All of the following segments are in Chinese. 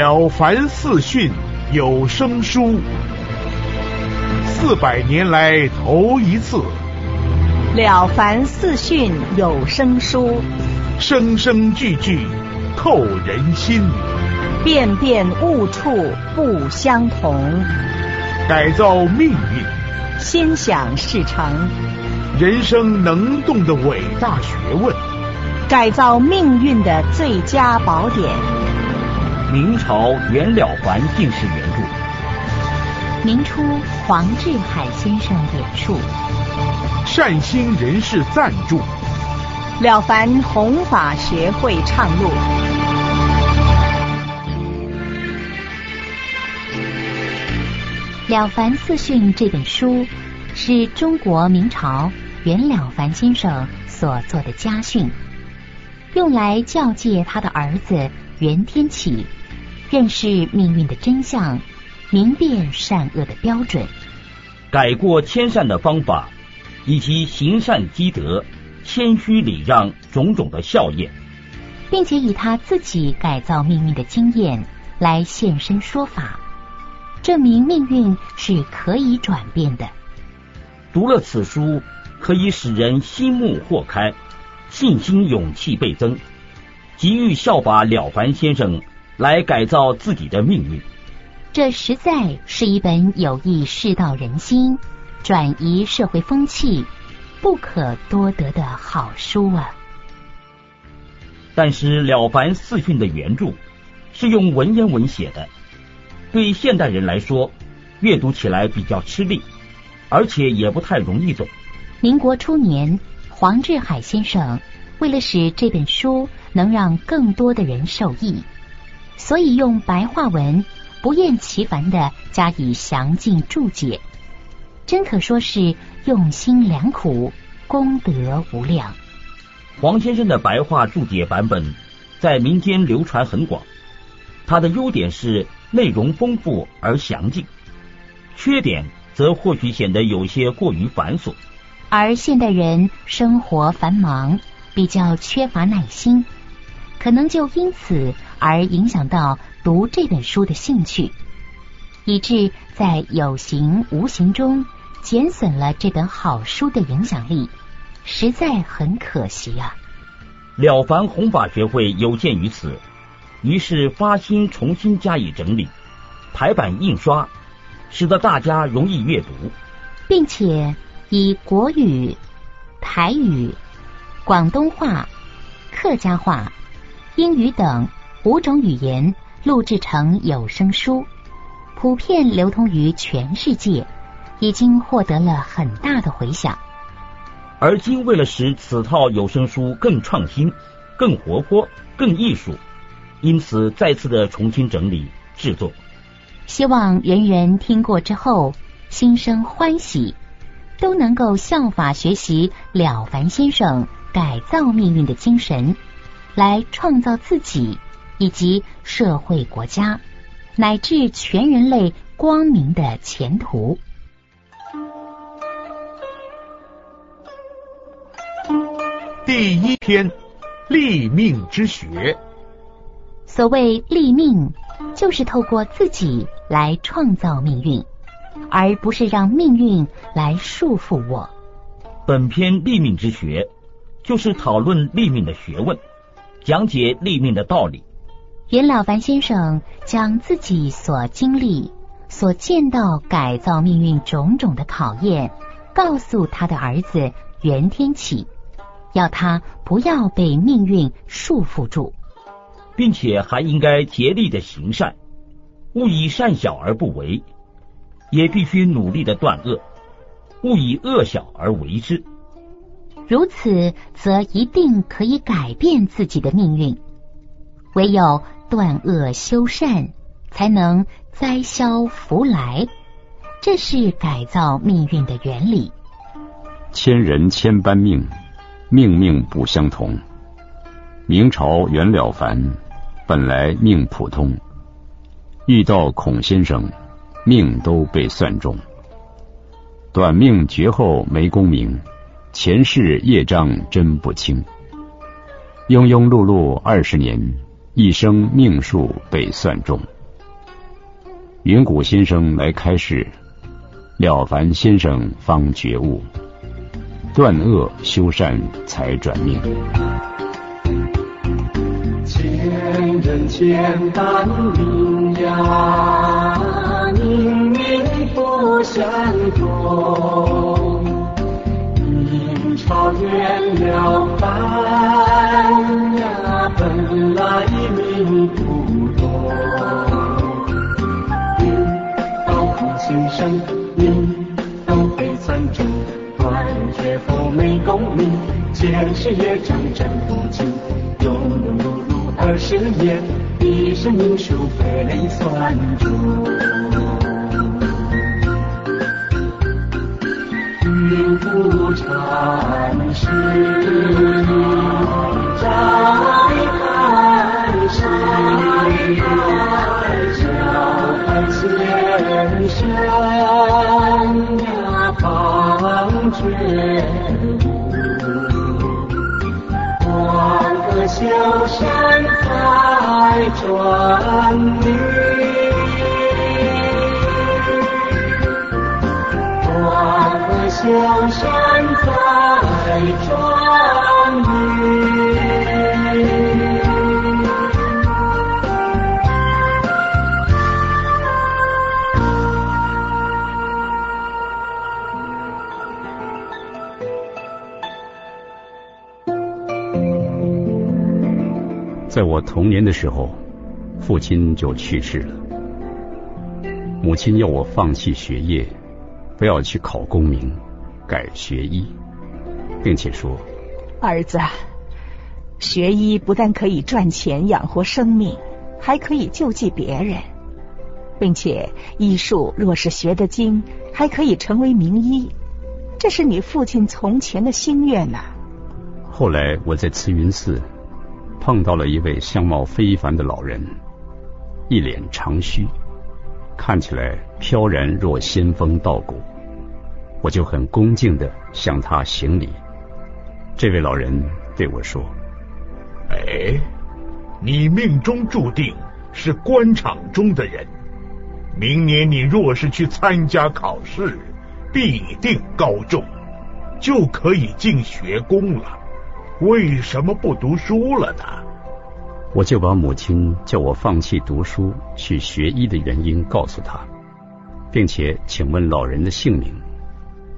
了凡四训有声书，四百年来头一次，了凡四训有声书，声声句句扣人心，遍遍误处不相同，改造命运，心想事成，人生能动的伟大学问，改造命运的最佳宝典。明朝袁了凡进士原著，明初黄志海先生演述，善心人士赞助，了凡弘法学会唱录。《了凡四训》这本书是中国明朝袁了凡先生所做的家训，用来教诫他的儿子袁天启。认识命运的真相，明辨善恶的标准，改过迁善的方法，以及行善积德、谦虚礼让种种的效业，并且以他自己改造命运的经验来现身说法，证明命运是可以转变的。读了此书，可以使人心目豁开，信心勇气倍增，急于效法了凡先生。来改造自己的命运，这实在是一本有益世道人心、转移社会风气不可多得的好书啊！但是《了凡四训》的原著是用文言文写的，对现代人来说阅读起来比较吃力，而且也不太容易懂。民国初年，黄志海先生为了使这本书能让更多的人受益。所以用白话文不厌其烦的加以详尽注解，真可说是用心良苦，功德无量。黄先生的白话注解版本在民间流传很广，它的优点是内容丰富而详尽，缺点则或许显得有些过于繁琐。而现代人生活繁忙，比较缺乏耐心。可能就因此而影响到读这本书的兴趣，以致在有形无形中减损了这本好书的影响力，实在很可惜啊！了凡弘法学会有鉴于此，于是发心重新加以整理、排版印刷，使得大家容易阅读，并且以国语、台语、广东话、客家话。英语等五种语言录制成有声书，普遍流通于全世界，已经获得了很大的回响。而今为了使此套有声书更创新、更活泼、更艺术，因此再次的重新整理制作，希望人人听过之后心生欢喜，都能够效法学习了凡先生改造命运的精神。来创造自己以及社会、国家乃至全人类光明的前途。第一篇：立命之学。所谓立命，就是透过自己来创造命运，而不是让命运来束缚我。本篇立命之学，就是讨论立命的学问。讲解立命的道理。袁老凡先生将自己所经历、所见到改造命运种种的考验，告诉他的儿子袁天启，要他不要被命运束缚住，并且还应该竭力的行善，勿以善小而不为；也必须努力的断恶，勿以恶小而为之。如此，则一定可以改变自己的命运。唯有断恶修善，才能灾消福来。这是改造命运的原理。千人千般命，命命不相同。明朝袁了凡本来命普通，遇到孔先生，命都被算中。短命绝后没功名。前世业障真不轻，庸庸碌碌二十年，一生命数被算中。云谷先生来开示，了凡先生方觉悟，断恶修善才转命。千人千担命呀，命命不相同。明朝元了凡，命不同。命到空先生，命都被算中，断绝佛没功名，前世业障真不尽，庸庸碌碌。二十年，一生英雄被算中。万里断了香山在窗棂在我童年的时候父亲就去世了。母亲要我放弃学业，不要去考功名，改学医，并且说：“儿子，学医不但可以赚钱养活生命，还可以救济别人，并且医术若是学得精，还可以成为名医。这是你父亲从前的心愿呐。”后来我在慈云寺。碰到了一位相貌非凡的老人，一脸长须，看起来飘然若仙风道骨。我就很恭敬的向他行礼。这位老人对我说：“哎，你命中注定是官场中的人，明年你若是去参加考试，必定高中，就可以进学宫了。”为什么不读书了呢？我就把母亲叫我放弃读书去学医的原因告诉他，并且请问老人的姓名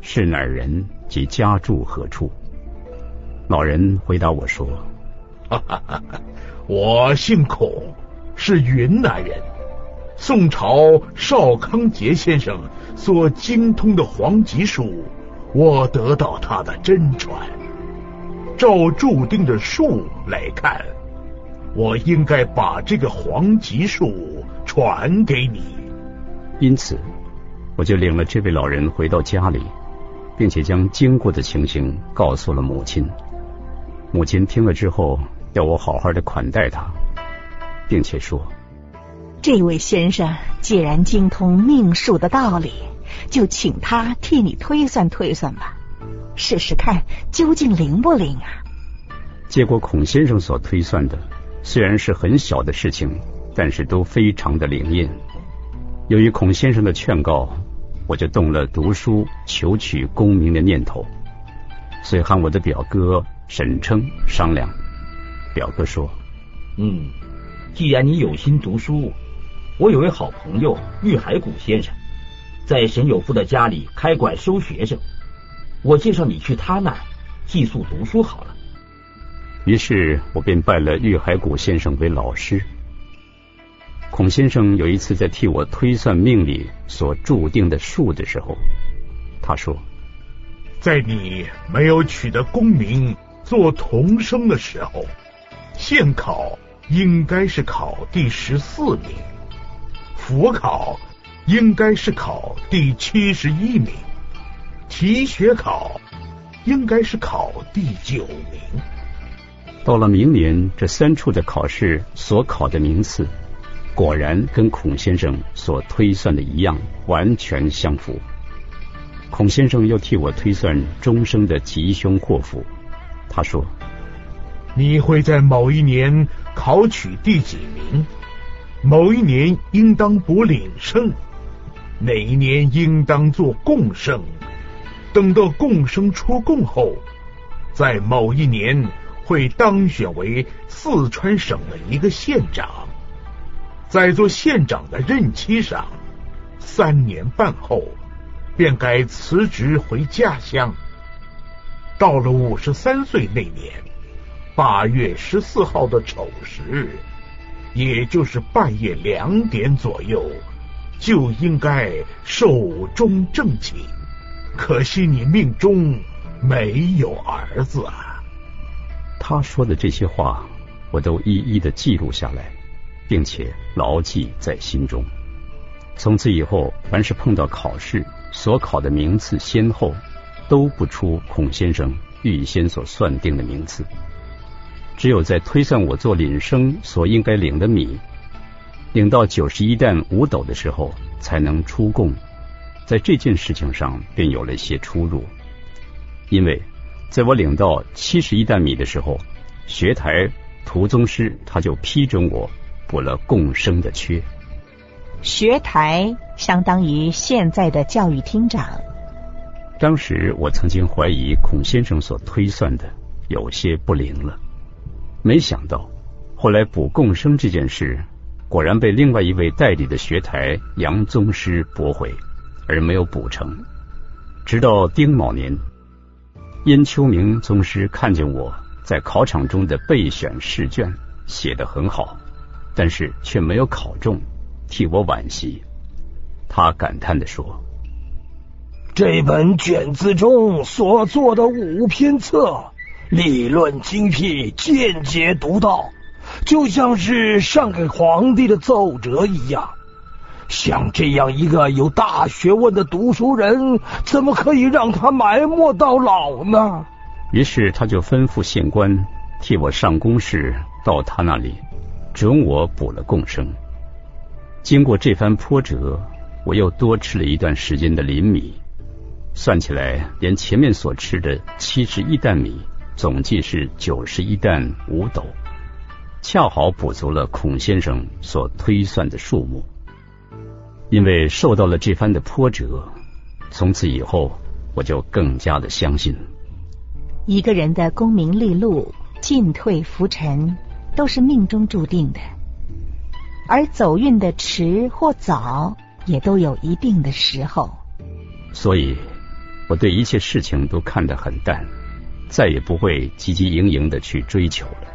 是哪人及家住何处。老人回答我说：“哈哈哈，我姓孔，是云南人。宋朝邵康节先生所精通的黄极术，我得到他的真传。”照注定的术来看，我应该把这个黄极术传给你。因此，我就领了这位老人回到家里，并且将经过的情形告诉了母亲。母亲听了之后，要我好好的款待他，并且说：“这位先生既然精通命数的道理，就请他替你推算推算吧。”试试看，究竟灵不灵啊？结果孔先生所推算的虽然是很小的事情，但是都非常的灵验。由于孔先生的劝告，我就动了读书求取功名的念头，所以和我的表哥沈称商量。表哥说：“嗯，既然你有心读书，我有位好朋友玉海谷先生，在沈有富的家里开馆收学生。”我介绍你去他那寄宿读书好了。于是我便拜了玉海谷先生为老师。孔先生有一次在替我推算命里所注定的数的时候，他说：“在你没有取得功名做童生的时候，县考应该是考第十四名，府考应该是考第七十一名。”提学考应该是考第九名。到了明年，这三处的考试所考的名次，果然跟孔先生所推算的一样，完全相符。孔先生又替我推算终生的吉凶祸福。他说：“你会在某一年考取第几名，某一年应当补领生，哪一年应当做贡生。等到贡生出贡后，在某一年会当选为四川省的一个县长，在做县长的任期上，三年半后便该辞职回家乡。到了五十三岁那年，八月十四号的丑时，也就是半夜两点左右，就应该寿终正寝。可惜你命中没有儿子啊！他说的这些话，我都一一的记录下来，并且牢记在心中。从此以后，凡是碰到考试，所考的名次先后都不出孔先生预先所算定的名次，只有在推算我做领生所应该领的米，领到九十一担五斗的时候，才能出贡。在这件事情上便有了一些出入，因为在我领到七十一担米的时候，学台涂宗师他就批准我补了共生的缺。学台相当于现在的教育厅长。当时我曾经怀疑孔先生所推算的有些不灵了，没想到后来补共生这件事，果然被另外一位代理的学台杨宗师驳回。而没有补成，直到丁卯年，殷秋明宗师看见我在考场中的备选试卷写得很好，但是却没有考中，替我惋惜。他感叹的说：“这本卷子中所做的五篇册，理论精辟，见解独到，就像是上给皇帝的奏折一样。”像这样一个有大学问的读书人，怎么可以让他埋没到老呢？于是他就吩咐县官替我上公事，到他那里准我补了贡生。经过这番波折，我又多吃了一段时间的林米，算起来，连前面所吃的七十一担米，总计是九十一担五斗，恰好补足了孔先生所推算的数目。因为受到了这番的波折，从此以后我就更加的相信，一个人的功名利禄、进退浮沉，都是命中注定的，而走运的迟或早，也都有一定的时候。所以，我对一切事情都看得很淡，再也不会汲汲营营的去追求了。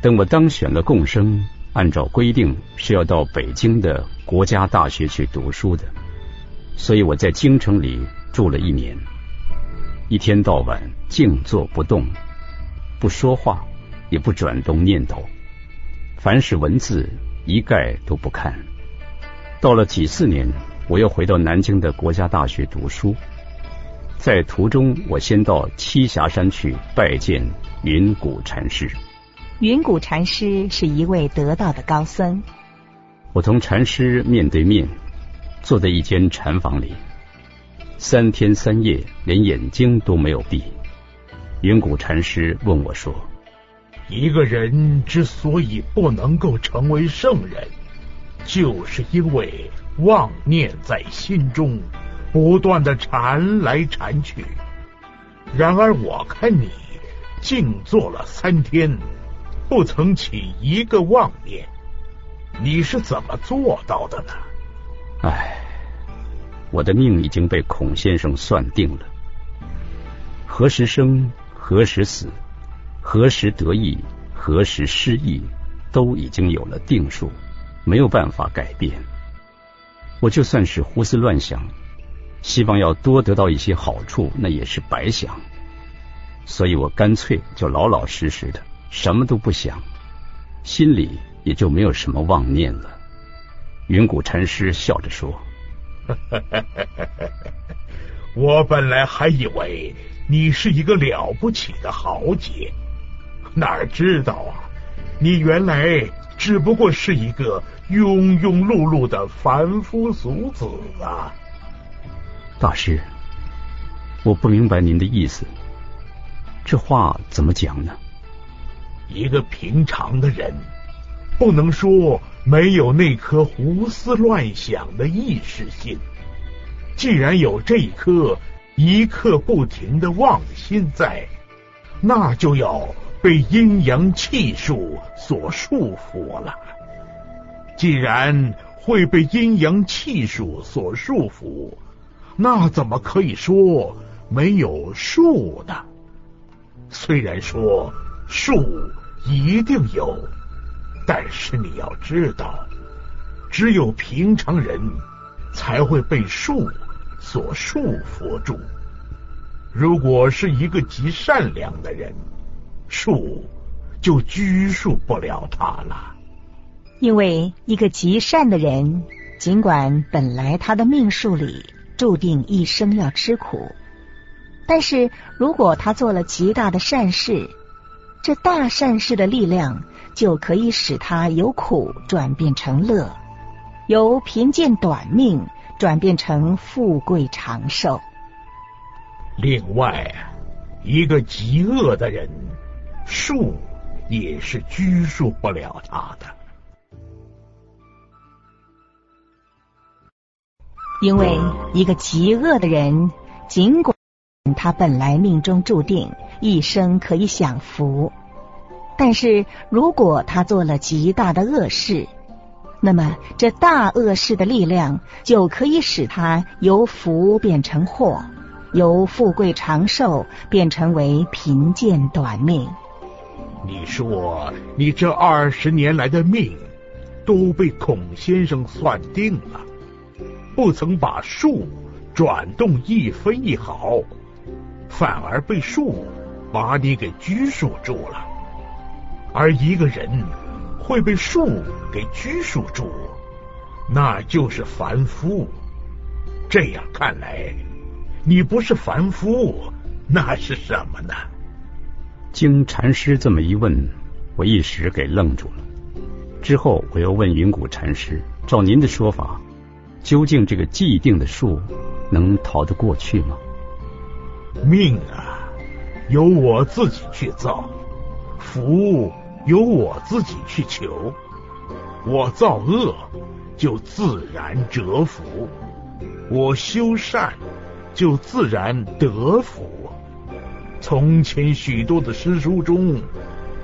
等我当选了共生。按照规定是要到北京的国家大学去读书的，所以我在京城里住了一年，一天到晚静坐不动，不说话，也不转动念头，凡是文字一概都不看。到了几四年，我又回到南京的国家大学读书，在途中我先到栖霞山去拜见云谷禅师。云谷禅师是一位得道的高僧。我同禅师面对面，坐在一间禅房里，三天三夜连眼睛都没有闭。云谷禅师问我说：“一个人之所以不能够成为圣人，就是因为妄念在心中不断的缠来缠去。然而我看你静坐了三天。”不曾起一个妄念，你是怎么做到的呢？唉，我的命已经被孔先生算定了，何时生，何时死，何时得意，何时失意，都已经有了定数，没有办法改变。我就算是胡思乱想，希望要多得到一些好处，那也是白想。所以我干脆就老老实实的。什么都不想，心里也就没有什么妄念了。云谷禅师笑着说：“ 我本来还以为你是一个了不起的豪杰，哪知道啊，你原来只不过是一个庸庸碌碌的凡夫俗子啊！”大师，我不明白您的意思，这话怎么讲呢？一个平常的人，不能说没有那颗胡思乱想的意识心。既然有这一颗一刻不停的妄心在，那就要被阴阳气数所束缚了。既然会被阴阳气数所束缚，那怎么可以说没有数呢？虽然说数一定有，但是你要知道，只有平常人才会被数所束缚住。如果是一个极善良的人，树就拘束不了他了。因为一个极善的人，尽管本来他的命数里注定一生要吃苦，但是如果他做了极大的善事，这大善事的力量就可以使他由苦转变成乐，由贫贱短命转变成富贵长寿。另外，一个极恶的人，术也是拘束不了他的。因为一个极恶的人，尽管他本来命中注定一生可以享福，但是如果他做了极大的恶事，那么这大恶事的力量就可以使他由福变成祸。由富贵长寿变成为贫贱短命。你说你这二十年来的命都被孔先生算定了，不曾把树转动一分一毫，反而被树把你给拘束住了。而一个人会被树给拘束住，那就是凡夫。这样看来。你不是凡夫，那是什么呢？经禅师这么一问，我一时给愣住了。之后我又问云谷禅师：“照您的说法，究竟这个既定的数能逃得过去吗？”命啊，由我自己去造；福由我自己去求。我造恶，就自然折福；我修善。就自然得福。从前许多的诗书中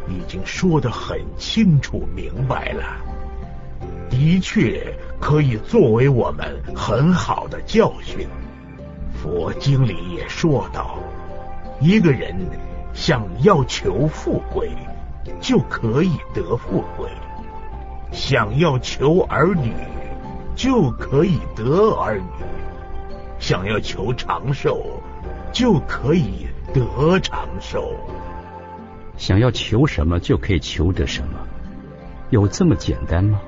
已经说得很清楚明白了，的确可以作为我们很好的教训。佛经里也说到，一个人想要求富贵，就可以得富贵；想要求儿女，就可以得儿女。想要求长寿，就可以得长寿。想要求什么，就可以求得什么，有这么简单吗？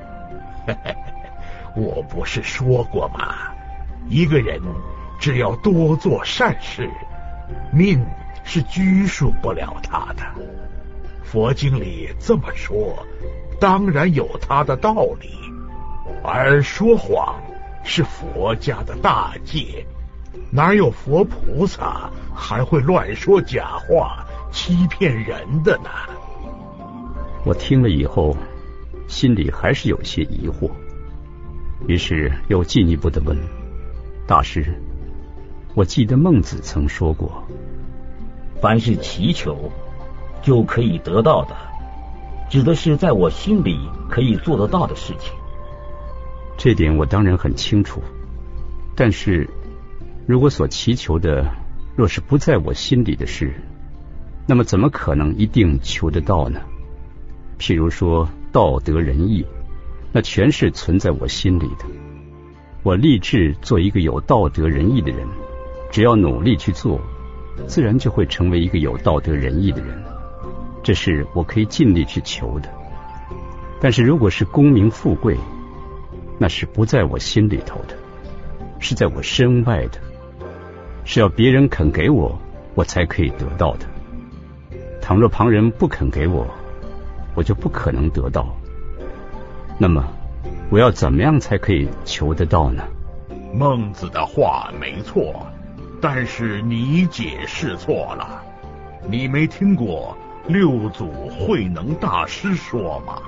我不是说过吗？一个人只要多做善事，命是拘束不了他的。佛经里这么说，当然有他的道理。而说谎。是佛家的大戒，哪有佛菩萨还会乱说假话、欺骗人的呢？我听了以后，心里还是有些疑惑，于是又进一步的问大师：“我记得孟子曾说过，凡是祈求就可以得到的，指的是在我心里可以做得到的事情。”这点我当然很清楚，但是如果所祈求的若是不在我心里的事，那么怎么可能一定求得到呢？譬如说道德仁义，那全是存在我心里的。我立志做一个有道德仁义的人，只要努力去做，自然就会成为一个有道德仁义的人。这是我可以尽力去求的。但是如果是功名富贵，那是不在我心里头的，是在我身外的，是要别人肯给我，我才可以得到的。倘若旁人不肯给我，我就不可能得到。那么，我要怎么样才可以求得到呢？孟子的话没错，但是你解释错了。你没听过六祖慧能大师说吗。